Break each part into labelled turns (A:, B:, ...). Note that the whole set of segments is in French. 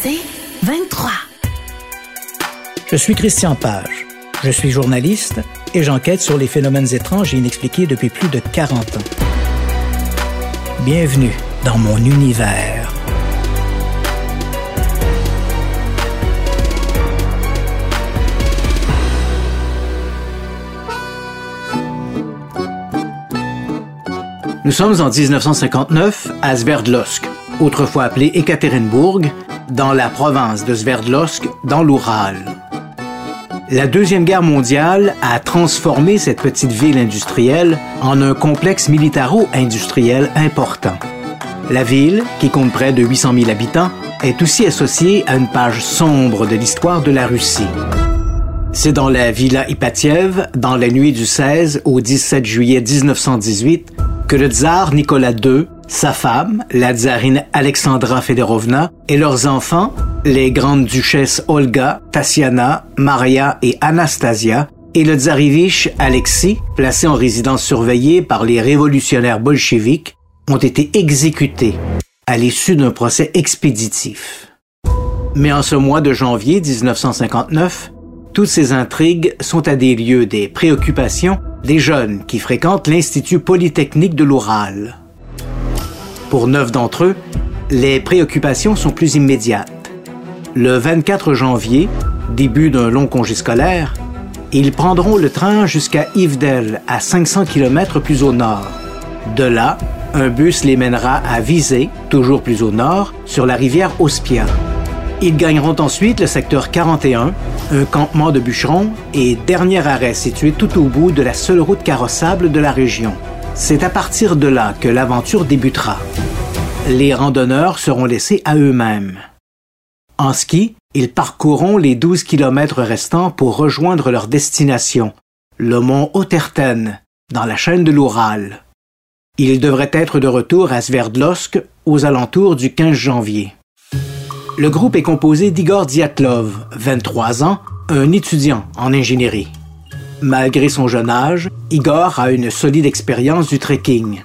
A: C'est 23.
B: Je suis Christian Page. Je suis journaliste et j'enquête sur les phénomènes étranges et inexpliqués depuis plus de 40 ans. Bienvenue dans mon univers. Nous sommes en 1959 à Sverdlovsk, autrefois appelé Ekaterinbourg, dans la province de Sverdlovsk, dans l'Oural. La Deuxième Guerre mondiale a transformé cette petite ville industrielle en un complexe militaro-industriel important. La ville, qui compte près de 800 000 habitants, est aussi associée à une page sombre de l'histoire de la Russie. C'est dans la Villa Ipatiev, dans la nuit du 16 au 17 juillet 1918, que le tsar Nicolas II, sa femme, la tsarine Alexandra Fedorovna, et leurs enfants, les grandes duchesses Olga, Tatiana, Maria et Anastasia, et le tsarivich Alexis, placé en résidence surveillée par les révolutionnaires bolcheviques, ont été exécutés à l'issue d'un procès expéditif. Mais en ce mois de janvier 1959, toutes ces intrigues sont à des lieux des préoccupations des jeunes qui fréquentent l'Institut Polytechnique de l'Oural. Pour neuf d'entre eux, les préoccupations sont plus immédiates. Le 24 janvier, début d'un long congé scolaire, ils prendront le train jusqu'à Yvedel, à 500 km plus au nord. De là, un bus les mènera à Visé, toujours plus au nord, sur la rivière Ospia. Ils gagneront ensuite le secteur 41, un campement de bûcherons et dernier arrêt situé tout au bout de la seule route carrossable de la région. C'est à partir de là que l'aventure débutera. Les randonneurs seront laissés à eux-mêmes. En ski, ils parcourront les 12 kilomètres restants pour rejoindre leur destination, le mont Oterten, dans la chaîne de l'Oural. Ils devraient être de retour à Sverdlovsk aux alentours du 15 janvier. Le groupe est composé d'Igor Diatlov, 23 ans, un étudiant en ingénierie. Malgré son jeune âge, Igor a une solide expérience du trekking.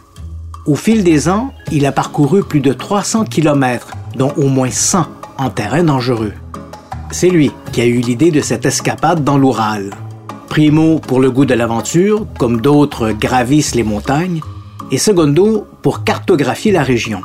B: Au fil des ans, il a parcouru plus de 300 km, dont au moins 100 en terrain dangereux. C'est lui qui a eu l'idée de cette escapade dans l'Oural. Primo pour le goût de l'aventure, comme d'autres gravissent les montagnes, et secondo pour cartographier la région.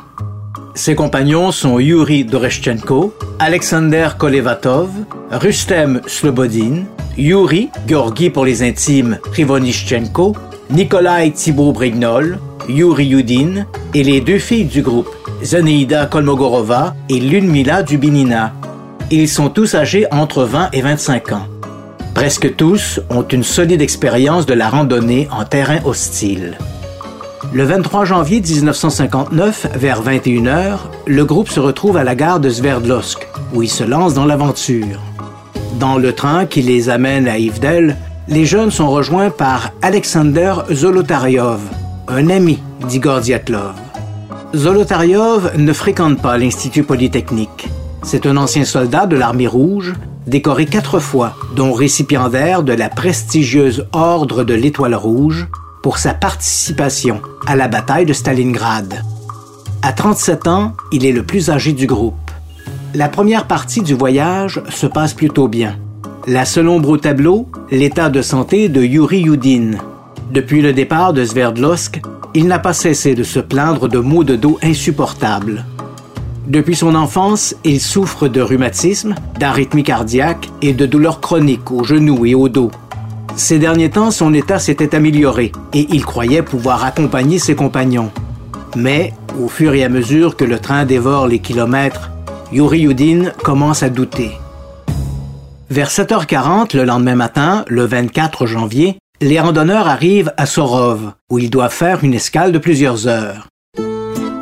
B: Ses compagnons sont Yuri Doreshchenko, Alexander Kolevatov, Rustem Slobodin, Yuri, Georgi pour les intimes, Krivonischenko, Nikolai Thibault-Brignol, Yuri Yudin et les deux filles du groupe, Zeneida Kolmogorova et Lunmila Dubinina. Ils sont tous âgés entre 20 et 25 ans. Presque tous ont une solide expérience de la randonnée en terrain hostile. Le 23 janvier 1959, vers 21h, le groupe se retrouve à la gare de Sverdlovsk, où ils se lancent dans l'aventure. Dans le train qui les amène à Ivdel, les jeunes sont rejoints par Alexander Zolotaryov, un ami d'Igor Diatlov. Zolotaryov ne fréquente pas l'Institut Polytechnique. C'est un ancien soldat de l'Armée rouge, décoré quatre fois, dont récipiendaire de la prestigieuse Ordre de l'Étoile rouge, pour sa participation à la bataille de Stalingrad. À 37 ans, il est le plus âgé du groupe. La première partie du voyage se passe plutôt bien. La seule ombre au tableau, l'état de santé de Yuri Yudin. Depuis le départ de Sverdlovsk, il n'a pas cessé de se plaindre de maux de dos insupportables. Depuis son enfance, il souffre de rhumatisme, d'arythmie cardiaque et de douleurs chroniques aux genoux et au dos. Ces derniers temps, son état s'était amélioré et il croyait pouvoir accompagner ses compagnons. Mais, au fur et à mesure que le train dévore les kilomètres, Yuri Yudin commence à douter. Vers 7h40 le lendemain matin, le 24 janvier, les randonneurs arrivent à Sorov, où ils doivent faire une escale de plusieurs heures.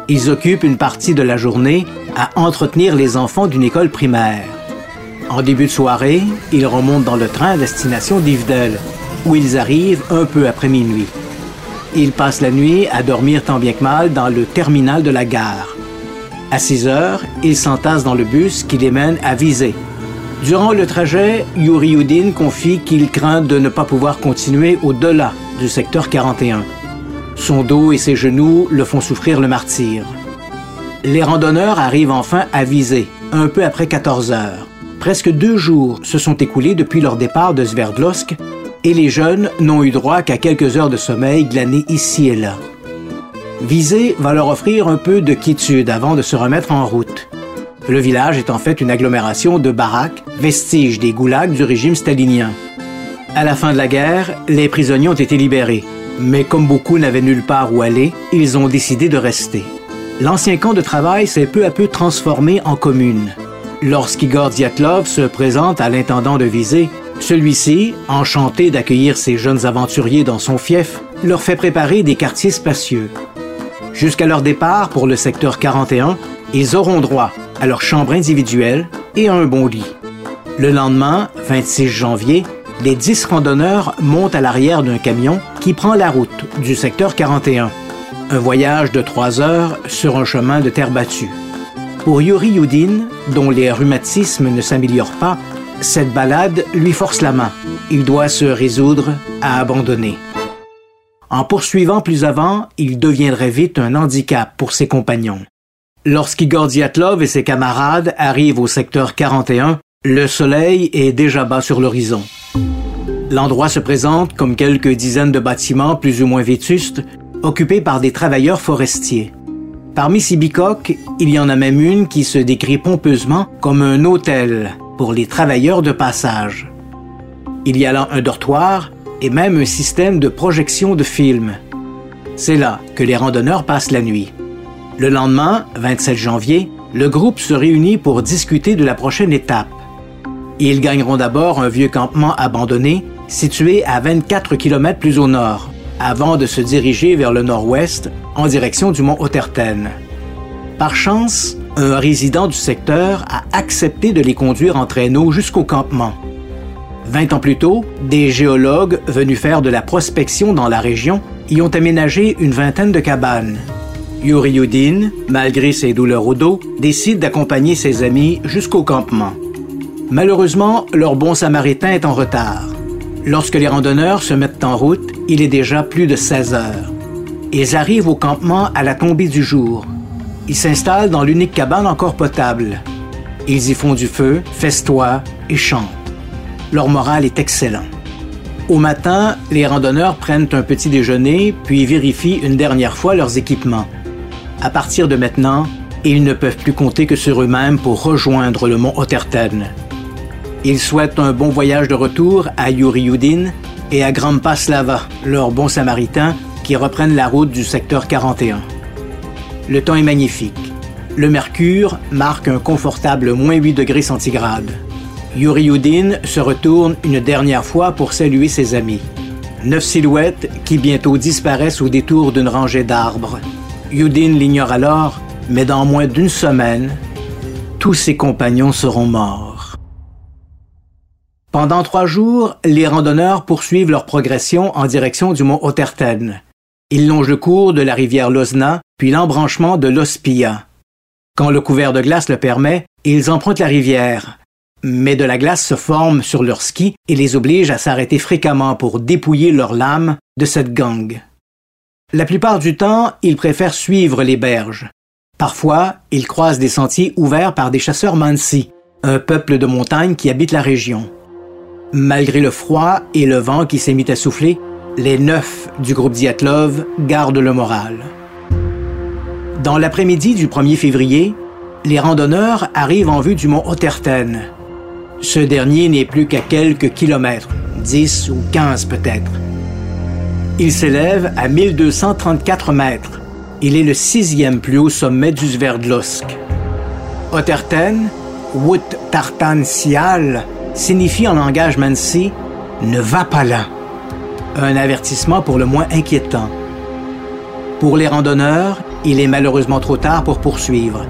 B: Ils occupent une partie de la journée à entretenir les enfants d'une école primaire. En début de soirée, ils remontent dans le train à destination d'Ivdel, où ils arrivent un peu après minuit. Ils passent la nuit à dormir tant bien que mal dans le terminal de la gare. À 6 heures, ils s'entassent dans le bus qui les mène à Visé. Durant le trajet, Yuri Yudin confie qu'il craint de ne pas pouvoir continuer au-delà du secteur 41. Son dos et ses genoux le font souffrir le martyr. les randonneurs arrivent enfin à viser, un peu après 14 heures. Presque deux jours se sont écoulés depuis leur départ de Sverdlovsk et les jeunes n'ont eu droit qu'à quelques heures de sommeil glanés ici et là. Viser va leur offrir un peu de quiétude avant de se remettre en route. Le village est en fait une agglomération de baraques, vestiges des goulags du régime stalinien. À la fin de la guerre, les prisonniers ont été libérés, mais comme beaucoup n'avaient nulle part où aller, ils ont décidé de rester. L'ancien camp de travail s'est peu à peu transformé en commune. Lorsqu'Igor Diatlov se présente à l'intendant de Visée, celui-ci, enchanté d'accueillir ces jeunes aventuriers dans son fief, leur fait préparer des quartiers spacieux. Jusqu'à leur départ pour le secteur 41, ils auront droit à leur chambre individuelle et à un bon lit. Le lendemain, 26 janvier, les 10 randonneurs montent à l'arrière d'un camion qui prend la route du secteur 41. Un voyage de trois heures sur un chemin de terre battue. Pour Yuri Yudin, dont les rhumatismes ne s'améliorent pas, cette balade lui force la main. Il doit se résoudre à abandonner. En poursuivant plus avant, il deviendrait vite un handicap pour ses compagnons. Lorsqu'Igor Diatlov et ses camarades arrivent au secteur 41, le soleil est déjà bas sur l'horizon. L'endroit se présente comme quelques dizaines de bâtiments plus ou moins vétustes, occupés par des travailleurs forestiers. Parmi ces bicoques, il y en a même une qui se décrit pompeusement comme un hôtel pour les travailleurs de passage. Il y a là un dortoir et même un système de projection de films. C'est là que les randonneurs passent la nuit. Le lendemain, 27 janvier, le groupe se réunit pour discuter de la prochaine étape. Ils gagneront d'abord un vieux campement abandonné situé à 24 km plus au nord, avant de se diriger vers le nord-ouest en direction du mont Otterten. Par chance, un résident du secteur a accepté de les conduire en traîneau jusqu'au campement. Vingt ans plus tôt, des géologues venus faire de la prospection dans la région y ont aménagé une vingtaine de cabanes. Yuri Yudin, malgré ses douleurs au dos, décide d'accompagner ses amis jusqu'au campement. Malheureusement, leur bon samaritain est en retard. Lorsque les randonneurs se mettent en route, il est déjà plus de 16 heures. Ils arrivent au campement à la tombée du jour. Ils s'installent dans l'unique cabane encore potable. Ils y font du feu, festoient et chantent. Leur moral est excellent. Au matin, les randonneurs prennent un petit déjeuner puis vérifient une dernière fois leurs équipements. À partir de maintenant, ils ne peuvent plus compter que sur eux-mêmes pour rejoindre le mont Otterten. Ils souhaitent un bon voyage de retour à Yuri Yudin et à Grampa Slava, leur bon samaritain, qui reprennent la route du secteur 41. Le temps est magnifique. Le mercure marque un confortable moins 8 degrés centigrades. Yuri Yudin se retourne une dernière fois pour saluer ses amis. Neuf silhouettes qui bientôt disparaissent au détour d'une rangée d'arbres. Yudin l'ignore alors, mais dans moins d'une semaine, tous ses compagnons seront morts. Pendant trois jours, les randonneurs poursuivent leur progression en direction du mont Otterten. Ils longent le cours de la rivière Lozna, puis l'embranchement de l'Ospia. Quand le couvert de glace le permet, ils empruntent la rivière. Mais de la glace se forme sur leurs skis et les oblige à s'arrêter fréquemment pour dépouiller leurs lames de cette gangue. La plupart du temps, ils préfèrent suivre les berges. Parfois, ils croisent des sentiers ouverts par des chasseurs Mansi, un peuple de montagne qui habite la région. Malgré le froid et le vent qui s'est mis à souffler, les neuf du groupe Diatlov gardent le moral. Dans l'après-midi du 1er février, les randonneurs arrivent en vue du mont Otterten. Ce dernier n'est plus qu'à quelques kilomètres, 10 ou 15 peut-être. Il s'élève à 1234 mètres. Il est le sixième plus haut sommet du Sverdlovsk. Otterten, Wut Tartan Sial, signifie en langage mansi ne va pas là. Un avertissement pour le moins inquiétant. Pour les randonneurs, il est malheureusement trop tard pour poursuivre.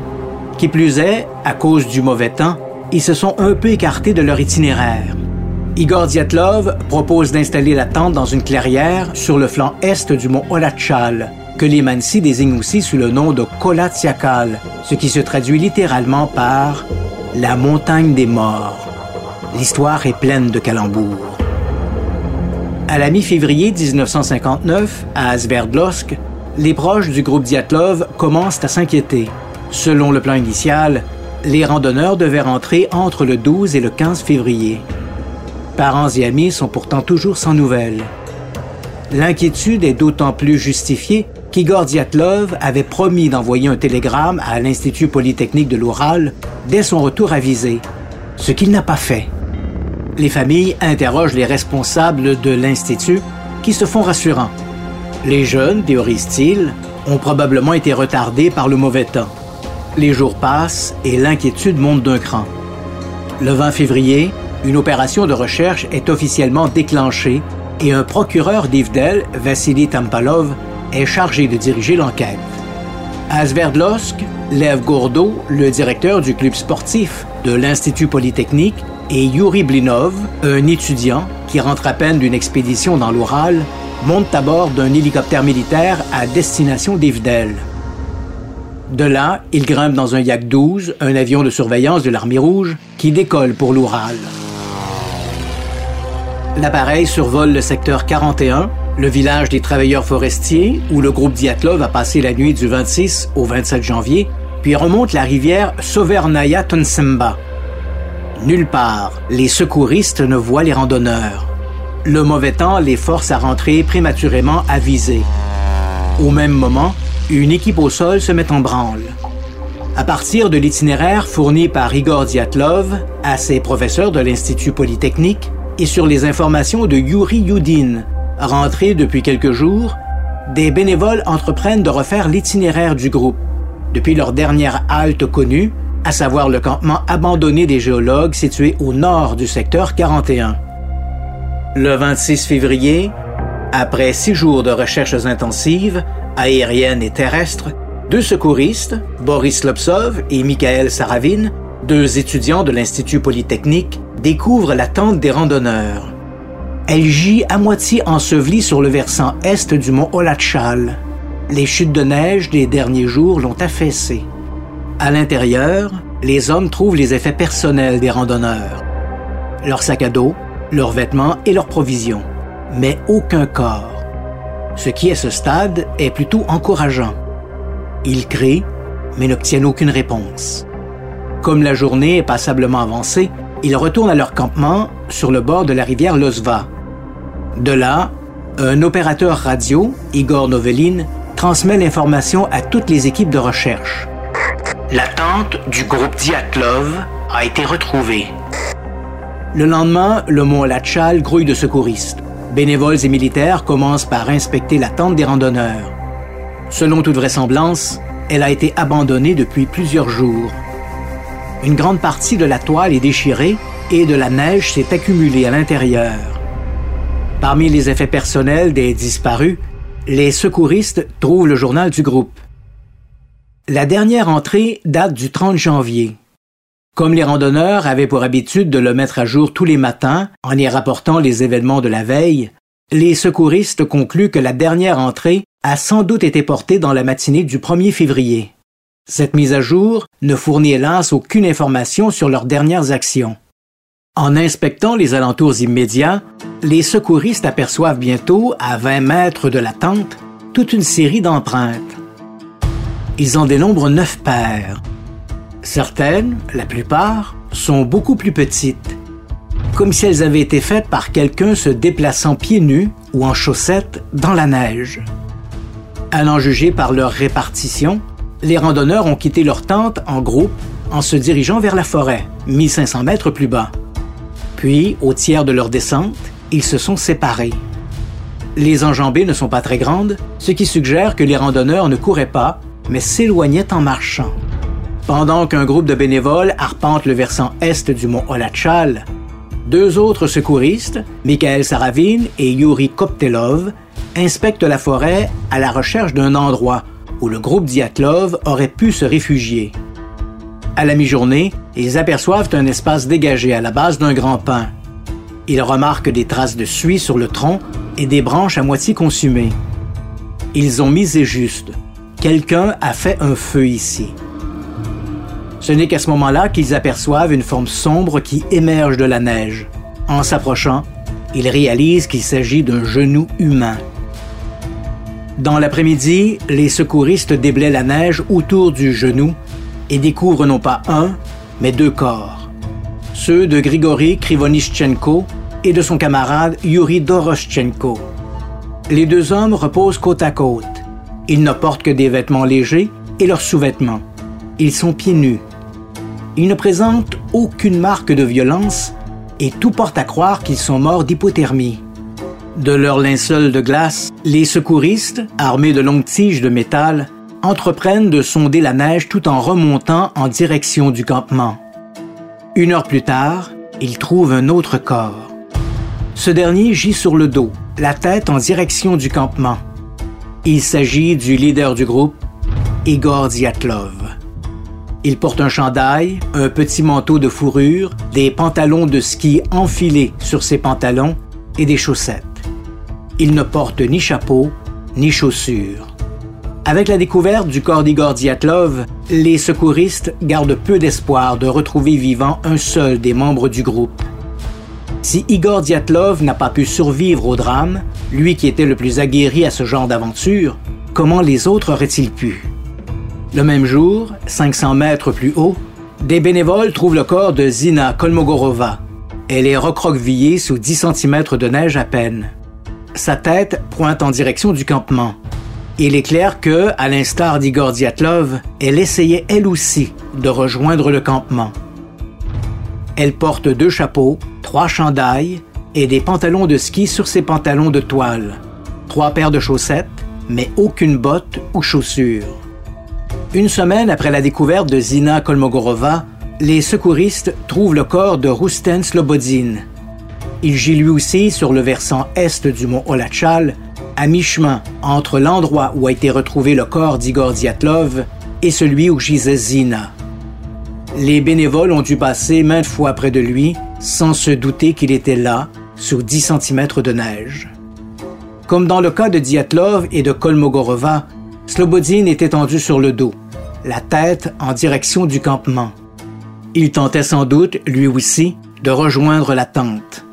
B: Qui plus est, à cause du mauvais temps, ils se sont un peu écartés de leur itinéraire. Igor Diatlov propose d'installer la tente dans une clairière sur le flanc est du mont Olachal, que les Mansi désignent aussi sous le nom de Kolatsiakal, ce qui se traduit littéralement par la montagne des morts l'histoire est pleine de calembours. À la mi-février 1959, à Sverdlovsk, les proches du groupe Diatlov commencent à s'inquiéter. Selon le plan initial, les randonneurs devaient rentrer entre le 12 et le 15 février. Parents et amis sont pourtant toujours sans nouvelles. L'inquiétude est d'autant plus justifiée qu'Igor Diatlov avait promis d'envoyer un télégramme à l'Institut polytechnique de l'Oural dès son retour avisé, ce qu'il n'a pas fait. Les familles interrogent les responsables de l'Institut qui se font rassurants. Les jeunes, théorisent-ils, ont probablement été retardés par le mauvais temps. Les jours passent et l'inquiétude monte d'un cran. Le 20 février, une opération de recherche est officiellement déclenchée et un procureur d'Ivdel, Vassili Tampalov, est chargé de diriger l'enquête. À Sverdlovsk, Lev Gourdo, le directeur du club sportif de l'Institut Polytechnique, et Yuri Blinov, un étudiant qui rentre à peine d'une expédition dans l'Oural, montent à bord d'un hélicoptère militaire à destination d'Ivdel. De là, ils grimpent dans un Yak 12, un avion de surveillance de l'Armée rouge, qui décolle pour l'Oural. L'appareil survole le secteur 41, le village des travailleurs forestiers, où le groupe Diatlov a passé la nuit du 26 au 27 janvier, puis remonte la rivière Sovernaya Tonsemba. Nulle part, les secouristes ne voient les randonneurs. Le mauvais temps les force à rentrer prématurément avisés. Au même moment, une équipe au sol se met en branle. À partir de l'itinéraire fourni par Igor Diatlov à ses professeurs de l'Institut Polytechnique, et sur les informations de Yuri Yudin, rentré depuis quelques jours, des bénévoles entreprennent de refaire l'itinéraire du groupe, depuis leur dernière halte connue, à savoir le campement abandonné des géologues situé au nord du secteur 41. Le 26 février, après six jours de recherches intensives, aériennes et terrestres, deux secouristes, Boris Lopsov et Mikhail Saravin, deux étudiants de l'Institut Polytechnique, découvre la tente des randonneurs. Elle gît à moitié ensevelie sur le versant est du mont Olachal. Les chutes de neige des derniers jours l'ont affaissée. À l'intérieur, les hommes trouvent les effets personnels des randonneurs. Leurs sacs à dos, leurs vêtements et leurs provisions. Mais aucun corps. Ce qui, à ce stade, est plutôt encourageant. Ils crient, mais n'obtiennent aucune réponse. Comme la journée est passablement avancée, ils retournent à leur campement sur le bord de la rivière Lozva. De là, un opérateur radio, Igor Novelin, transmet l'information à toutes les équipes de recherche. La tente du groupe Diatlov a été retrouvée. Le lendemain, le mont Lachal grouille de secouristes. Bénévoles et militaires commencent par inspecter la tente des randonneurs. Selon toute vraisemblance, elle a été abandonnée depuis plusieurs jours. Une grande partie de la toile est déchirée et de la neige s'est accumulée à l'intérieur. Parmi les effets personnels des disparus, les secouristes trouvent le journal du groupe. La dernière entrée date du 30 janvier. Comme les randonneurs avaient pour habitude de le mettre à jour tous les matins en y rapportant les événements de la veille, les secouristes concluent que la dernière entrée a sans doute été portée dans la matinée du 1er février. Cette mise à jour ne fournit hélas aucune information sur leurs dernières actions. En inspectant les alentours immédiats, les secouristes aperçoivent bientôt, à 20 mètres de la tente, toute une série d'empreintes. Ils en dénombrent neuf paires. Certaines, la plupart, sont beaucoup plus petites, comme si elles avaient été faites par quelqu'un se déplaçant pieds nus ou en chaussettes dans la neige. À en juger par leur répartition, les randonneurs ont quitté leur tente en groupe en se dirigeant vers la forêt, 1500 mètres plus bas. Puis, au tiers de leur descente, ils se sont séparés. Les enjambées ne sont pas très grandes, ce qui suggère que les randonneurs ne couraient pas, mais s'éloignaient en marchant. Pendant qu'un groupe de bénévoles arpente le versant est du mont Olachal, deux autres secouristes, Mikhail Saravin et Yuri Koptelov, inspectent la forêt à la recherche d'un endroit où le groupe Diatlov aurait pu se réfugier. À la mi-journée, ils aperçoivent un espace dégagé à la base d'un grand pin. Ils remarquent des traces de suie sur le tronc et des branches à moitié consumées. Ils ont misé juste. Quelqu'un a fait un feu ici. Ce n'est qu'à ce moment-là qu'ils aperçoivent une forme sombre qui émerge de la neige. En s'approchant, ils réalisent qu'il s'agit d'un genou humain. Dans l'après-midi, les secouristes déblaient la neige autour du genou et découvre non pas un, mais deux corps. Ceux de Grigory Krivonischenko et de son camarade Yuri Doroschenko. Les deux hommes reposent côte à côte. Ils ne portent que des vêtements légers et leurs sous-vêtements. Ils sont pieds nus. Ils ne présentent aucune marque de violence et tout porte à croire qu'ils sont morts d'hypothermie. De leurs linceuls de glace, les secouristes, armés de longues tiges de métal, entreprennent de sonder la neige tout en remontant en direction du campement. Une heure plus tard, ils trouvent un autre corps. Ce dernier gît sur le dos, la tête en direction du campement. Il s'agit du leader du groupe, Igor Diatlov. Il porte un chandail, un petit manteau de fourrure, des pantalons de ski enfilés sur ses pantalons et des chaussettes. Il ne porte ni chapeau, ni chaussures. Avec la découverte du corps d'Igor Diatlov, les secouristes gardent peu d'espoir de retrouver vivant un seul des membres du groupe. Si Igor Diatlov n'a pas pu survivre au drame, lui qui était le plus aguerri à ce genre d'aventure, comment les autres auraient-ils pu? Le même jour, 500 mètres plus haut, des bénévoles trouvent le corps de Zina Kolmogorova. Elle est recroquevillée sous 10 cm de neige à peine. Sa tête pointe en direction du campement. Il est clair que, à l'instar d'Igor Diatlov, elle essayait elle aussi de rejoindre le campement. Elle porte deux chapeaux, trois chandails et des pantalons de ski sur ses pantalons de toile, trois paires de chaussettes, mais aucune botte ou chaussure. Une semaine après la découverte de Zina Kolmogorova, les secouristes trouvent le corps de Rusten Slobodin, il gît lui aussi sur le versant est du mont Olachal, à mi-chemin entre l'endroit où a été retrouvé le corps d'Igor Diatlov et celui où gisait Zina. Les bénévoles ont dû passer maintes fois près de lui sans se douter qu'il était là, sous 10 cm de neige. Comme dans le cas de Diatlov et de Kolmogorova, Slobodin est étendu sur le dos, la tête en direction du campement. Il tentait sans doute, lui aussi, de rejoindre la tente.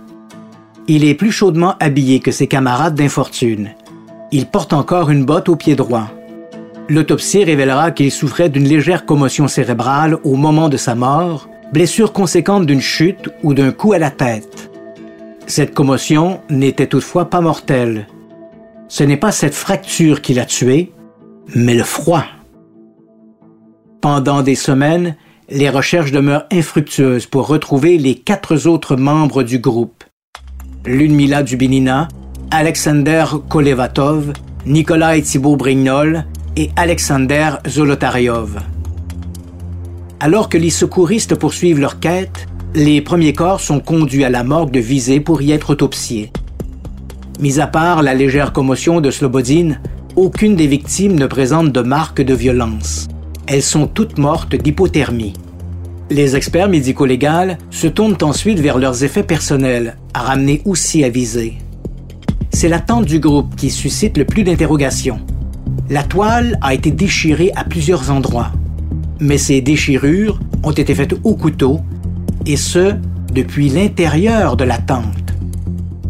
B: Il est plus chaudement habillé que ses camarades d'infortune. Il porte encore une botte au pied droit. L'autopsie révélera qu'il souffrait d'une légère commotion cérébrale au moment de sa mort, blessure conséquente d'une chute ou d'un coup à la tête. Cette commotion n'était toutefois pas mortelle. Ce n'est pas cette fracture qui l'a tué, mais le froid. Pendant des semaines, les recherches demeurent infructueuses pour retrouver les quatre autres membres du groupe. Ludmila Dubinina, Alexander Kolevatov, Nikolai Thibault-Brignol et Alexander Zolotaryov. Alors que les secouristes poursuivent leur quête, les premiers corps sont conduits à la morgue de Visée pour y être autopsiés. Mis à part la légère commotion de Slobodine, aucune des victimes ne présente de marques de violence. Elles sont toutes mortes d'hypothermie. Les experts médico-légaux se tournent ensuite vers leurs effets personnels, à ramener aussi à viser. C'est l'attente du groupe qui suscite le plus d'interrogations. La toile a été déchirée à plusieurs endroits, mais ces déchirures ont été faites au couteau, et ce, depuis l'intérieur de la tente.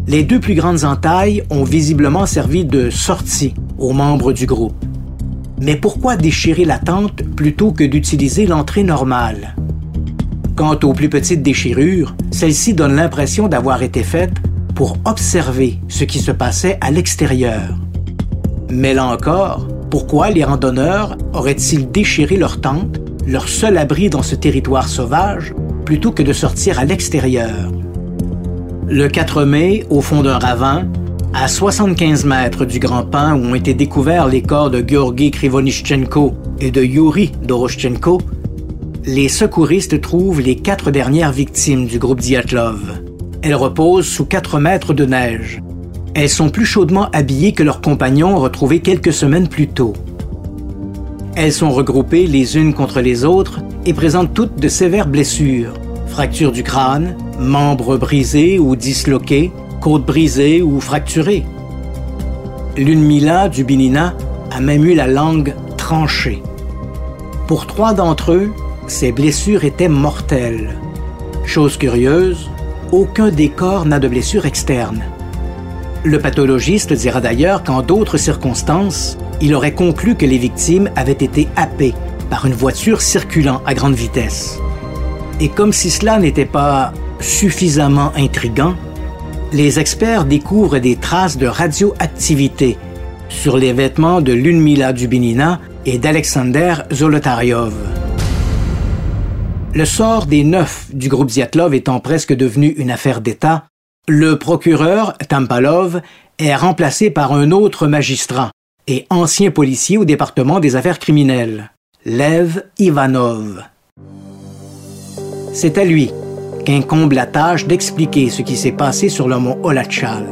B: Les deux plus grandes entailles ont visiblement servi de sortie aux membres du groupe. Mais pourquoi déchirer la tente plutôt que d'utiliser l'entrée normale? Quant aux plus petites déchirures, celles-ci donnent l'impression d'avoir été faites pour observer ce qui se passait à l'extérieur. Mais là encore, pourquoi les randonneurs auraient-ils déchiré leur tente, leur seul abri dans ce territoire sauvage, plutôt que de sortir à l'extérieur? Le 4 mai, au fond d'un ravin, à 75 mètres du Grand Pain où ont été découverts les corps de Georgi Krivonischenko et de Yuri Doroschenko, les secouristes trouvent les quatre dernières victimes du groupe Diatlov. Elles reposent sous 4 mètres de neige. Elles sont plus chaudement habillées que leurs compagnons retrouvés quelques semaines plus tôt. Elles sont regroupées les unes contre les autres et présentent toutes de sévères blessures. Fractures du crâne, membres brisés ou disloqués, côtes brisées ou fracturées. L'une du Binina a même eu la langue tranchée. Pour trois d'entre eux, ces blessures étaient mortelles. Chose curieuse, aucun des corps n'a de blessure externe. Le pathologiste dira d'ailleurs qu'en d'autres circonstances, il aurait conclu que les victimes avaient été happées par une voiture circulant à grande vitesse. Et comme si cela n'était pas suffisamment intrigant, les experts découvrent des traces de radioactivité sur les vêtements de Lunmila Dubinina et d'Alexander Zolotaryov. Le sort des neuf du groupe Ziatlov étant presque devenu une affaire d'État, le procureur Tampalov est remplacé par un autre magistrat et ancien policier au département des affaires criminelles, Lev Ivanov. C'est à lui qu'incombe la tâche d'expliquer ce qui s'est passé sur le mont Olachal.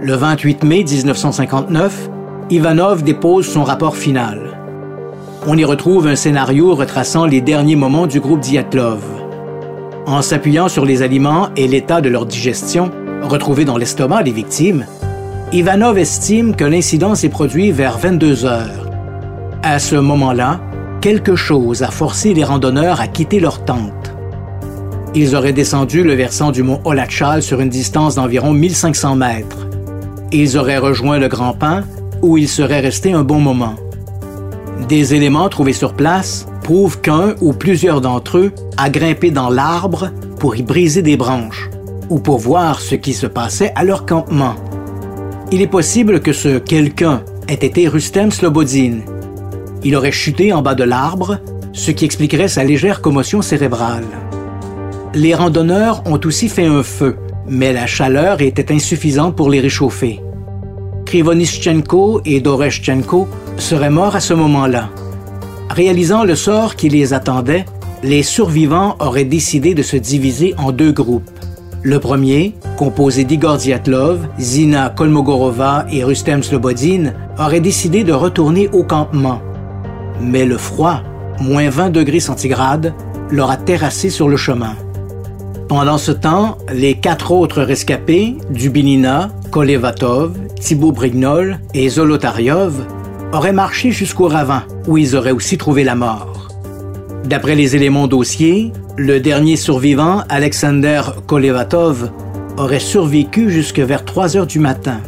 B: Le 28 mai 1959, Ivanov dépose son rapport final on y retrouve un scénario retraçant les derniers moments du groupe Diatlov. En s'appuyant sur les aliments et l'état de leur digestion retrouvés dans l'estomac des victimes, Ivanov estime que l'incident s'est produit vers 22 heures. À ce moment-là, quelque chose a forcé les randonneurs à quitter leur tente. Ils auraient descendu le versant du mont Olachal sur une distance d'environ 1500 mètres. Ils auraient rejoint le Grand Pin où ils seraient restés un bon moment. Des éléments trouvés sur place qu'un ou plusieurs d'entre eux a grimpé dans l'arbre pour y briser des branches ou pour voir ce qui se passait à leur campement. Il est possible que ce quelqu'un ait été Rustem Slobodin. Il aurait chuté en bas de l'arbre, ce qui expliquerait sa légère commotion cérébrale. Les randonneurs ont aussi fait un feu, mais la chaleur était insuffisante pour les réchauffer. Krivonischenko et Doreshchenko seraient morts à ce moment-là. Réalisant le sort qui les attendait, les survivants auraient décidé de se diviser en deux groupes. Le premier, composé d'Igor Diatlov, Zina Kolmogorova et Rustem Slobodin, aurait décidé de retourner au campement. Mais le froid, moins 20 degrés centigrades, leur a terrassé sur le chemin. Pendant ce temps, les quatre autres rescapés, Dubinina, Kolevatov, Thibaut Brignol et Zolotaryov auraient marché jusqu'au ravin, où ils auraient aussi trouvé la mort. D'après les éléments dossiers, le dernier survivant, Alexander Kolevatov, aurait survécu jusque vers 3 heures du matin.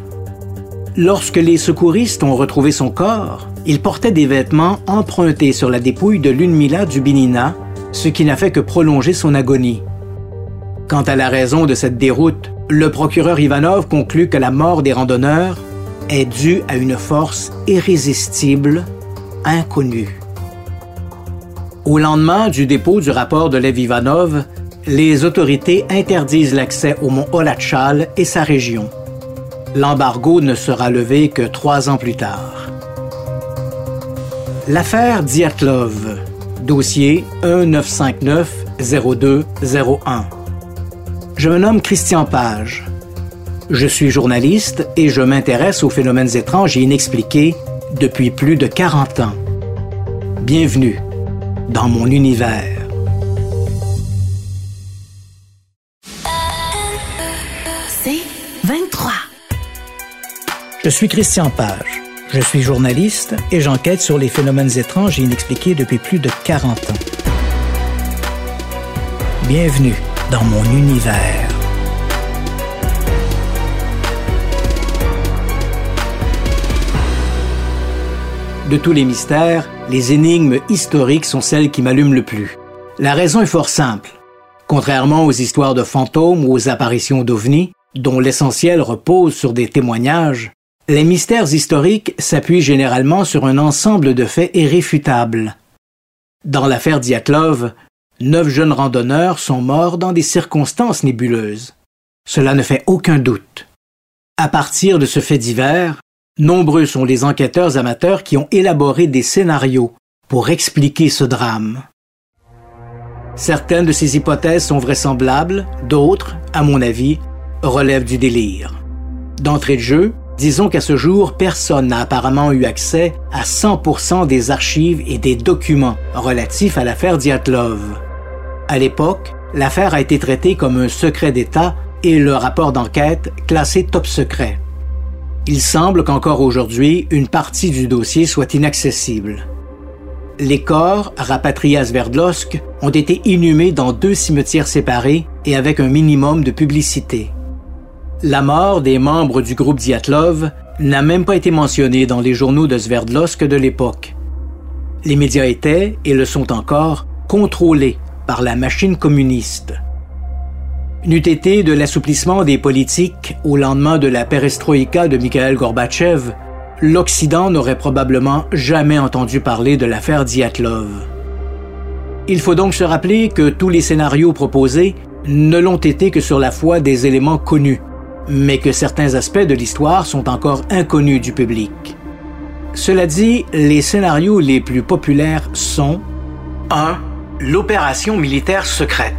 B: Lorsque les secouristes ont retrouvé son corps, il portait des vêtements empruntés sur la dépouille de Lunmila Dubinina, ce qui n'a fait que prolonger son agonie. Quant à la raison de cette déroute, le procureur Ivanov conclut que la mort des randonneurs est due à une force irrésistible, inconnue. Au lendemain du dépôt du rapport de Lev Ivanov, les autorités interdisent l'accès au mont Olachal et sa région. L'embargo ne sera levé que trois ans plus tard. L'affaire Diatlov, dossier 1959 0201 je me nomme Christian Page. Je suis journaliste et je m'intéresse aux phénomènes étranges et inexpliqués depuis plus de 40 ans. Bienvenue dans mon univers.
A: C'est 23.
B: Je suis Christian Page. Je suis journaliste et j'enquête sur les phénomènes étranges et inexpliqués depuis plus de 40 ans. Bienvenue dans mon univers. De tous les mystères, les énigmes historiques sont celles qui m'allument le plus. La raison est fort simple. Contrairement aux histoires de fantômes ou aux apparitions d'ovnis, dont l'essentiel repose sur des témoignages, les mystères historiques s'appuient généralement sur un ensemble de faits irréfutables. Dans l'affaire Diatlov, neuf jeunes randonneurs sont morts dans des circonstances nébuleuses. Cela ne fait aucun doute. À partir de ce fait divers, nombreux sont les enquêteurs amateurs qui ont élaboré des scénarios pour expliquer ce drame. Certaines de ces hypothèses sont vraisemblables, d'autres, à mon avis, relèvent du délire. D'entrée de jeu, disons qu'à ce jour, personne n'a apparemment eu accès à 100% des archives et des documents relatifs à l'affaire Diatlov. À l'époque, l'affaire a été traitée comme un secret d'État et le rapport d'enquête classé top secret. Il semble qu'encore aujourd'hui, une partie du dossier soit inaccessible. Les corps, rapatriés à Sverdlovsk, ont été inhumés dans deux cimetières séparés et avec un minimum de publicité. La mort des membres du groupe Diatlov n'a même pas été mentionnée dans les journaux de Sverdlovsk de l'époque. Les médias étaient, et le sont encore, contrôlés par la machine communiste. N'eût été de l'assouplissement des politiques au lendemain de la perestroïka de Mikhail Gorbatchev, l'Occident n'aurait probablement jamais entendu parler de l'affaire Diatlov. Il faut donc se rappeler que tous les scénarios proposés ne l'ont été que sur la foi des éléments connus, mais que certains aspects de l'histoire sont encore inconnus du public. Cela dit, les scénarios les plus populaires sont 1. L'opération militaire secrète.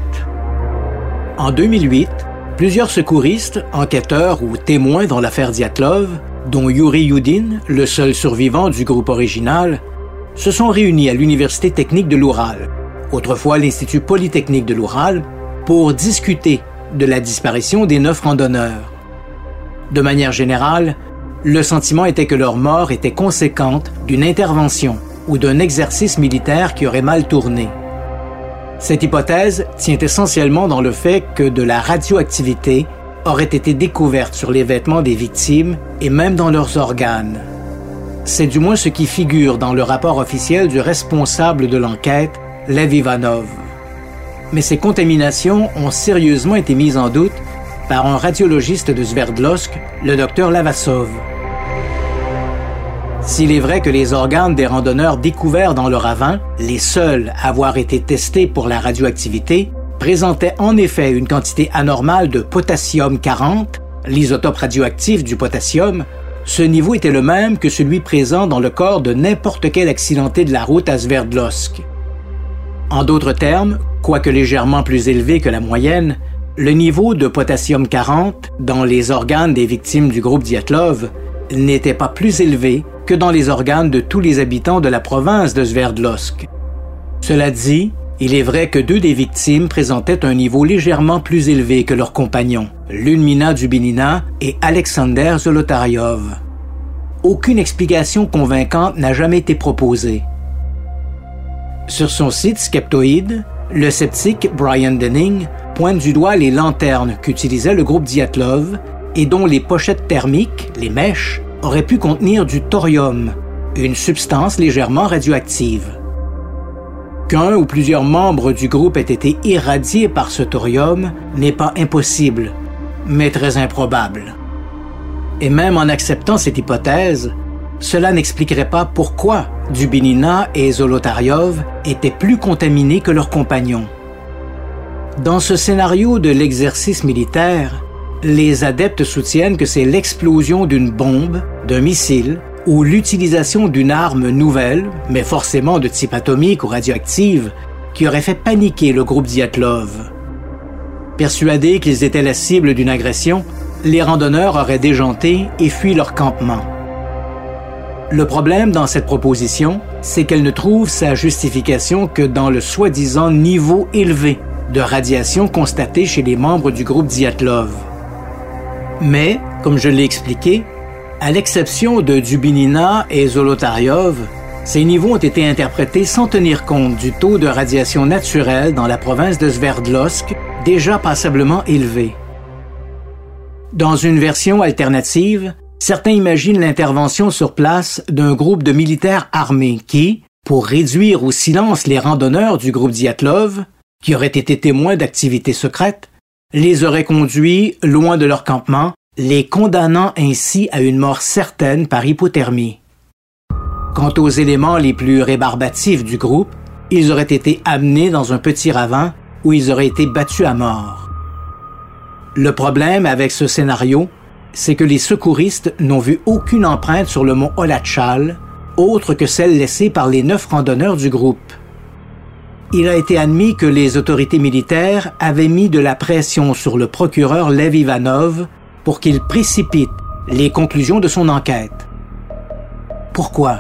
B: En 2008, plusieurs secouristes, enquêteurs ou témoins dans l'affaire Diatlov, dont Yuri Yudin, le seul survivant du groupe original, se sont réunis à l'Université technique de l'Oural, autrefois l'Institut polytechnique de l'Oural, pour discuter de la disparition des neuf randonneurs. De manière générale, le sentiment était que leur mort était conséquente d'une intervention ou d'un exercice militaire qui aurait mal tourné. Cette hypothèse tient essentiellement dans le fait que de la radioactivité aurait été découverte sur les vêtements des victimes et même dans leurs organes. C'est du moins ce qui figure dans le rapport officiel du responsable de l'enquête, Lev Ivanov. Mais ces contaminations ont sérieusement été mises en doute par un radiologiste de Sverdlovsk, le docteur Lavasov. S'il est vrai que les organes des randonneurs découverts dans le ravin, les seuls à avoir été testés pour la radioactivité, présentaient en effet une quantité anormale de potassium 40, l'isotope radioactif du potassium, ce niveau était le même que celui présent dans le corps de n'importe quel accidenté de la route à Sverdlovsk. En d'autres termes, quoique légèrement plus élevé que la moyenne, le niveau de potassium 40 dans les organes des victimes du groupe Diatlov n'était pas plus élevé que dans les organes de tous les habitants de la province de Sverdlovsk. Cela dit, il est vrai que deux des victimes présentaient un niveau légèrement plus élevé que leurs compagnons, Lunmina Dubinina et Alexander Zolotaryov. Aucune explication convaincante n'a jamais été proposée. Sur son site Skeptoid, le sceptique Brian Denning pointe du doigt les lanternes qu'utilisait le groupe Diatlov et dont les pochettes thermiques, les mèches, auraient pu contenir du thorium, une substance légèrement radioactive. Qu'un ou plusieurs membres du groupe aient été irradiés par ce thorium n'est pas impossible, mais très improbable. Et même en acceptant cette hypothèse, cela n'expliquerait pas pourquoi Dubinina et Zolotaryov étaient plus contaminés que leurs compagnons. Dans ce scénario de l'exercice militaire, les adeptes soutiennent que c'est l'explosion d'une bombe, d'un missile ou l'utilisation d'une arme nouvelle, mais forcément de type atomique ou radioactive, qui aurait fait paniquer le groupe Diatlov. Persuadés qu'ils étaient la cible d'une agression, les randonneurs auraient déjanté et fui leur campement. Le problème dans cette proposition, c'est qu'elle ne trouve sa justification que dans le soi-disant niveau élevé de radiation constaté chez les membres du groupe Diatlov. Mais, comme je l'ai expliqué, à l'exception de Dubinina et Zolotaryov, ces niveaux ont été interprétés sans tenir compte du taux de radiation naturelle dans la province de Sverdlovsk, déjà passablement élevé. Dans une version alternative, certains imaginent l'intervention sur place d'un groupe de militaires armés qui, pour réduire au silence les randonneurs du groupe Diatlov, qui auraient été témoins d'activités secrètes, les auraient conduits loin de leur campement, les condamnant ainsi à une mort certaine par hypothermie. Quant aux éléments les plus rébarbatifs du groupe, ils auraient été amenés dans un petit ravin où ils auraient été battus à mort. Le problème avec ce scénario, c'est que les secouristes n'ont vu aucune empreinte sur le mont Olachal, autre que celle laissée par les neuf randonneurs du groupe il a été admis que les autorités militaires avaient mis de la pression sur le procureur Lev Ivanov pour qu'il précipite les conclusions de son enquête. Pourquoi?